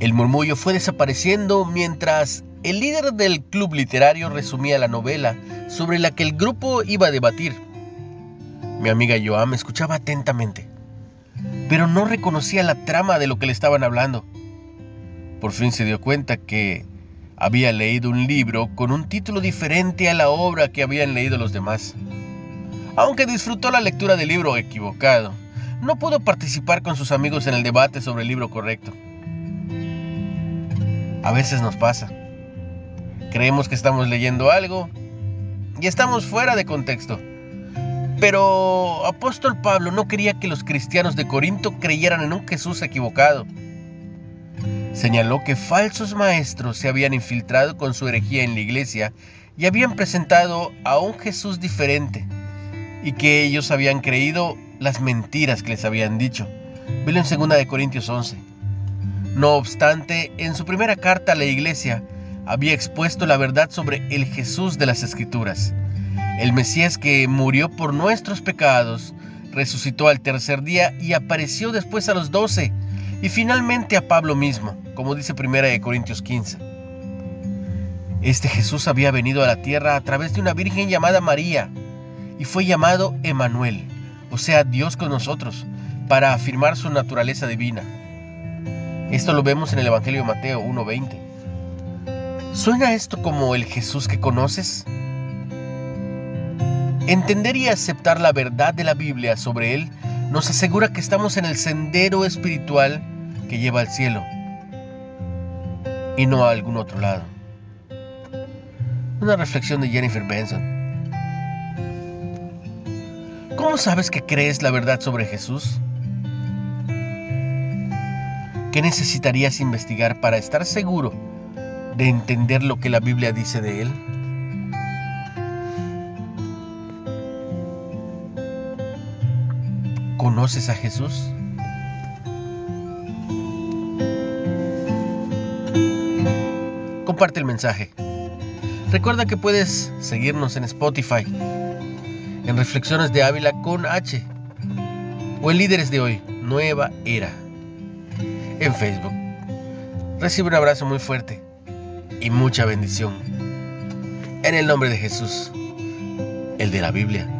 El murmullo fue desapareciendo mientras el líder del club literario resumía la novela sobre la que el grupo iba a debatir. Mi amiga Joam escuchaba atentamente, pero no reconocía la trama de lo que le estaban hablando. Por fin se dio cuenta que había leído un libro con un título diferente a la obra que habían leído los demás. Aunque disfrutó la lectura del libro equivocado, no pudo participar con sus amigos en el debate sobre el libro correcto. A veces nos pasa. Creemos que estamos leyendo algo y estamos fuera de contexto. Pero apóstol Pablo no quería que los cristianos de Corinto creyeran en un Jesús equivocado. Señaló que falsos maestros se habían infiltrado con su herejía en la iglesia y habían presentado a un Jesús diferente y que ellos habían creído las mentiras que les habían dicho. Velo en 2 Corintios 11. No obstante, en su primera carta a la iglesia había expuesto la verdad sobre el Jesús de las Escrituras, el Mesías que murió por nuestros pecados, resucitó al tercer día y apareció después a los doce y finalmente a Pablo mismo, como dice 1 Corintios 15. Este Jesús había venido a la tierra a través de una virgen llamada María y fue llamado Emanuel, o sea, Dios con nosotros, para afirmar su naturaleza divina. Esto lo vemos en el Evangelio de Mateo 1.20. ¿Suena esto como el Jesús que conoces? Entender y aceptar la verdad de la Biblia sobre Él nos asegura que estamos en el sendero espiritual que lleva al cielo y no a algún otro lado. Una reflexión de Jennifer Benson. ¿Cómo sabes que crees la verdad sobre Jesús? ¿Qué necesitarías investigar para estar seguro de entender lo que la Biblia dice de Él? ¿Conoces a Jesús? Comparte el mensaje. Recuerda que puedes seguirnos en Spotify, en Reflexiones de Ávila con H, o en Líderes de Hoy, Nueva Era en Facebook. Recibe un abrazo muy fuerte y mucha bendición. En el nombre de Jesús, el de la Biblia.